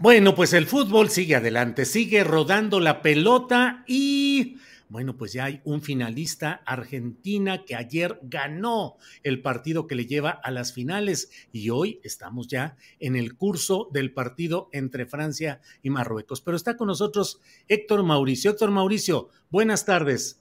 Bueno, pues el fútbol sigue adelante, sigue rodando la pelota y bueno, pues ya hay un finalista Argentina que ayer ganó el partido que le lleva a las finales y hoy estamos ya en el curso del partido entre Francia y Marruecos. Pero está con nosotros Héctor Mauricio. Héctor Mauricio, buenas tardes.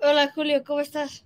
Hola Julio, ¿cómo estás?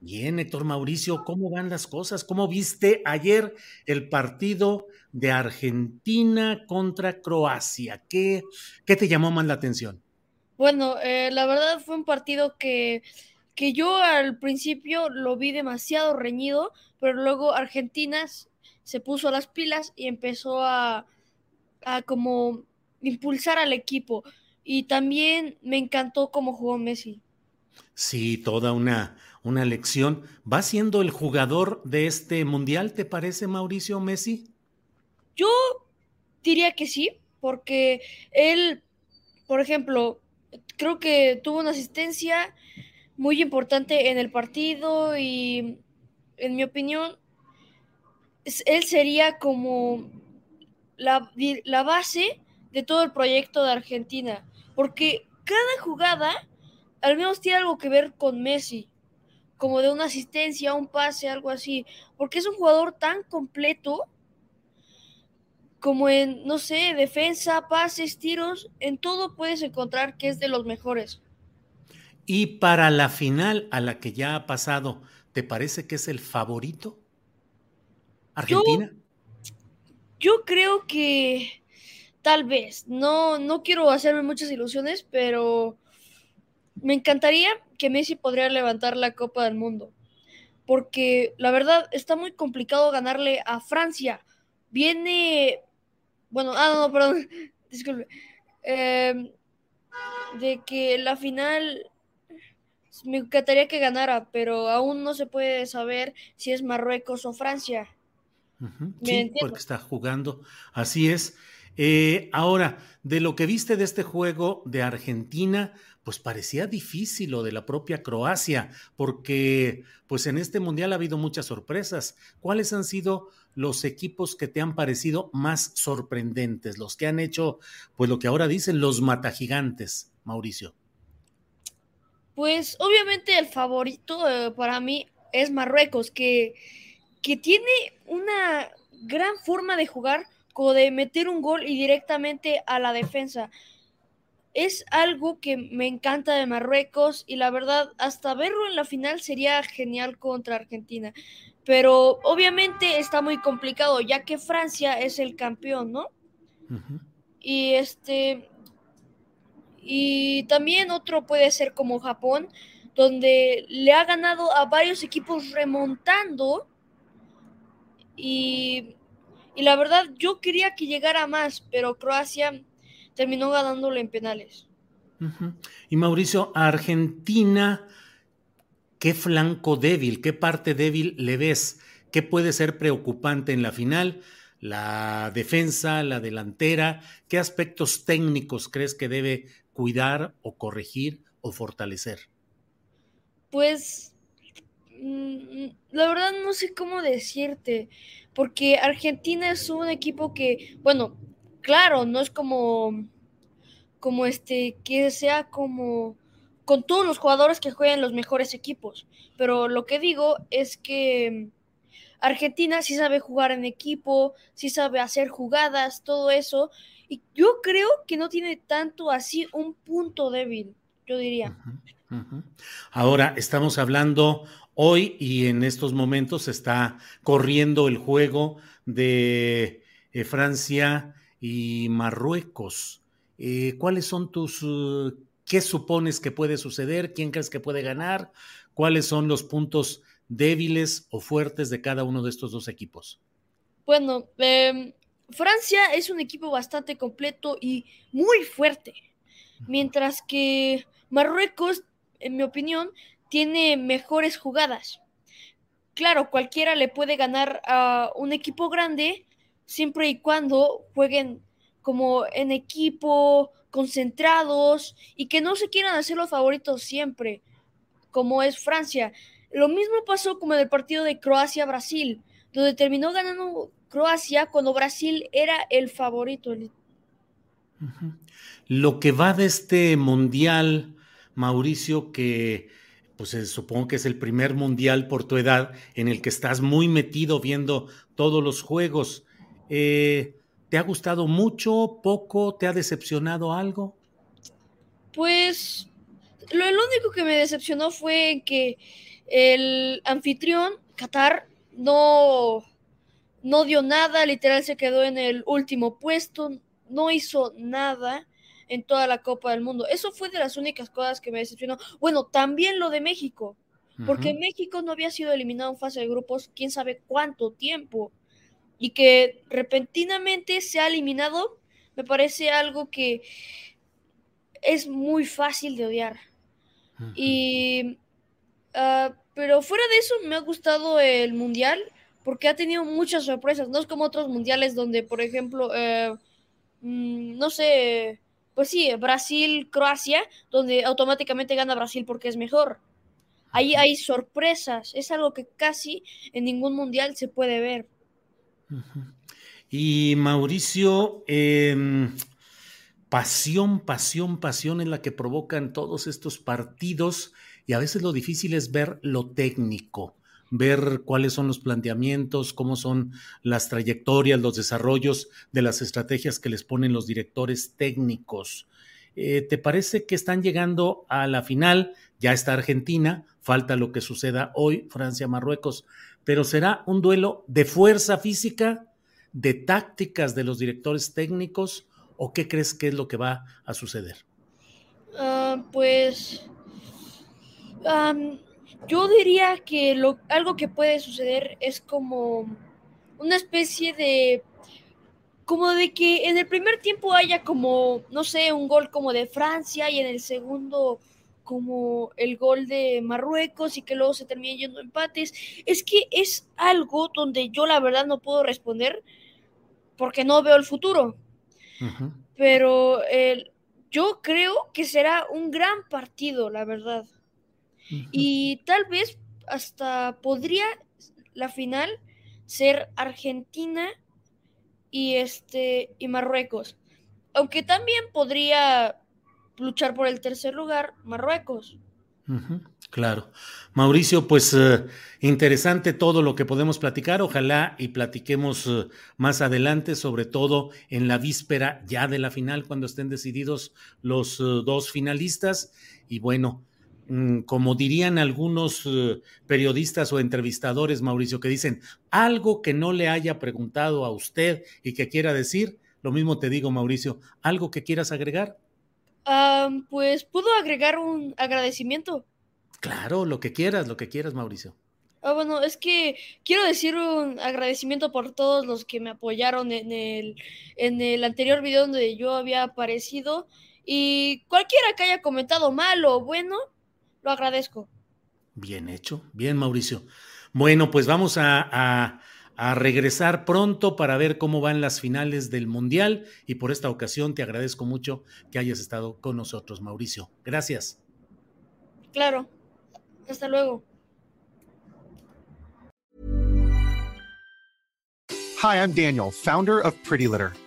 Bien, Héctor Mauricio, ¿cómo van las cosas? ¿Cómo viste ayer el partido de Argentina contra Croacia? ¿Qué, qué te llamó más la atención? Bueno, eh, la verdad fue un partido que, que yo al principio lo vi demasiado reñido, pero luego Argentina se puso las pilas y empezó a, a como impulsar al equipo. Y también me encantó cómo jugó Messi. Sí, toda una, una lección. ¿Va siendo el jugador de este mundial, te parece, Mauricio Messi? Yo diría que sí, porque él, por ejemplo, creo que tuvo una asistencia muy importante en el partido y, en mi opinión, él sería como la, la base de todo el proyecto de Argentina, porque cada jugada al menos tiene algo que ver con Messi, como de una asistencia, un pase, algo así, porque es un jugador tan completo como en, no sé, defensa, pases, tiros, en todo puedes encontrar que es de los mejores. Y para la final a la que ya ha pasado, ¿te parece que es el favorito? ¿Argentina? Yo, yo creo que tal vez, no, no quiero hacerme muchas ilusiones, pero me encantaría que Messi podría levantar la Copa del Mundo, porque la verdad está muy complicado ganarle a Francia. Viene, bueno, ah, no, perdón, disculpe, eh, de que la final me encantaría que ganara, pero aún no se puede saber si es Marruecos o Francia. Uh -huh. Sí, porque está jugando, así es. Eh, ahora, de lo que viste de este juego de Argentina, pues parecía difícil lo de la propia Croacia, porque pues en este mundial ha habido muchas sorpresas. ¿Cuáles han sido los equipos que te han parecido más sorprendentes, los que han hecho, pues lo que ahora dicen los matagigantes, Mauricio? Pues obviamente el favorito eh, para mí es Marruecos, que, que tiene una gran forma de jugar, como de meter un gol y directamente a la defensa es algo que me encanta de Marruecos y la verdad, hasta verlo en la final sería genial contra Argentina. Pero obviamente está muy complicado, ya que Francia es el campeón, ¿no? Uh -huh. Y este. Y también otro puede ser como Japón, donde le ha ganado a varios equipos remontando. Y, y la verdad, yo quería que llegara más, pero Croacia terminó ganándole en penales. Uh -huh. Y Mauricio, a Argentina, ¿qué flanco débil, qué parte débil le ves? ¿Qué puede ser preocupante en la final? ¿La defensa, la delantera? ¿Qué aspectos técnicos crees que debe cuidar o corregir o fortalecer? Pues la verdad no sé cómo decirte, porque Argentina es un equipo que, bueno, claro, no es como, como este, que sea como con todos los jugadores que juegan los mejores equipos. Pero lo que digo es que Argentina sí sabe jugar en equipo, sí sabe hacer jugadas, todo eso. Y yo creo que no tiene tanto así un punto débil, yo diría. Ahora estamos hablando hoy y en estos momentos está corriendo el juego de eh, Francia y Marruecos. Eh, ¿Cuáles son tus, uh, qué supones que puede suceder? ¿Quién crees que puede ganar? ¿Cuáles son los puntos débiles o fuertes de cada uno de estos dos equipos? Bueno, em, Francia es un equipo bastante completo y muy fuerte, mientras que Marruecos, en mi opinión, tiene mejores jugadas. Claro, cualquiera le puede ganar a un equipo grande siempre y cuando jueguen como en equipo, concentrados y que no se quieran hacer los favoritos siempre, como es Francia. Lo mismo pasó como en el partido de Croacia-Brasil, donde terminó ganando Croacia cuando Brasil era el favorito. Lo que va de este mundial, Mauricio, que pues supongo que es el primer mundial por tu edad en el que estás muy metido viendo todos los juegos. Eh, ¿Te ha gustado mucho, poco? ¿Te ha decepcionado algo? Pues lo, único que me decepcionó fue que el anfitrión, Qatar, no, no dio nada, literal se quedó en el último puesto, no hizo nada en toda la Copa del Mundo. Eso fue de las únicas cosas que me decepcionó. Bueno, también lo de México, porque México no había sido eliminado en fase de grupos quién sabe cuánto tiempo y que repentinamente se ha eliminado, me parece algo que es muy fácil de odiar. Y Ah, pero fuera de eso, me ha gustado el mundial porque ha tenido muchas sorpresas. No es como otros mundiales donde, por ejemplo, eh, mm, no sé, pues sí, Brasil, Croacia, donde automáticamente gana Brasil porque es mejor. Ahí hay sorpresas. Es algo que casi en ningún mundial se puede ver. Y Mauricio, em, pasión, pasión, pasión en la que provocan todos estos partidos y a veces lo difícil es ver lo técnico, ver cuáles son los planteamientos, cómo son las trayectorias, los desarrollos de las estrategias que les ponen los directores técnicos. Eh, ¿Te parece que están llegando a la final? Ya está Argentina, falta lo que suceda hoy, Francia-Marruecos, pero será un duelo de fuerza física, de tácticas de los directores técnicos, o qué crees que es lo que va a suceder? Ah, pues yo diría que algo que puede suceder es como una especie de como de que en el primer tiempo haya como, no sé, un gol como de Francia y en el segundo como el gol de Marruecos y que luego se termine yendo empates. Es que es algo donde yo la verdad no puedo responder porque no veo el futuro. Pero yo creo que será un gran partido, la verdad. Y tal vez hasta podría la final ser Argentina y este y Marruecos. Aunque también podría luchar por el tercer lugar Marruecos. claro. Mauricio, pues eh, interesante todo lo que podemos platicar. Ojalá y platiquemos eh, más adelante, sobre todo en la víspera ya de la final, cuando estén decididos los eh, dos finalistas. Y bueno, Mm, como dirían algunos periodistas o entrevistadores, Mauricio, que dicen algo que no le haya preguntado a usted y que quiera decir, lo mismo te digo, Mauricio, algo que quieras agregar. Pues puedo agregar un agradecimiento. Claro, lo que quieras, lo que quieras, Mauricio. Ah, bueno, es que quiero decir un agradecimiento por todos los que me apoyaron en el, en el anterior video donde yo había aparecido y cualquiera que haya comentado mal o bueno, lo agradezco. Bien hecho, bien Mauricio. Bueno, pues vamos a, regresar pronto para ver cómo van las finales del Mundial y por esta ocasión te agradezco mucho que hayas estado con nosotros, Mauricio. Gracias. Claro. Hasta luego. Hi, I'm Daniel, founder of Pretty Litter.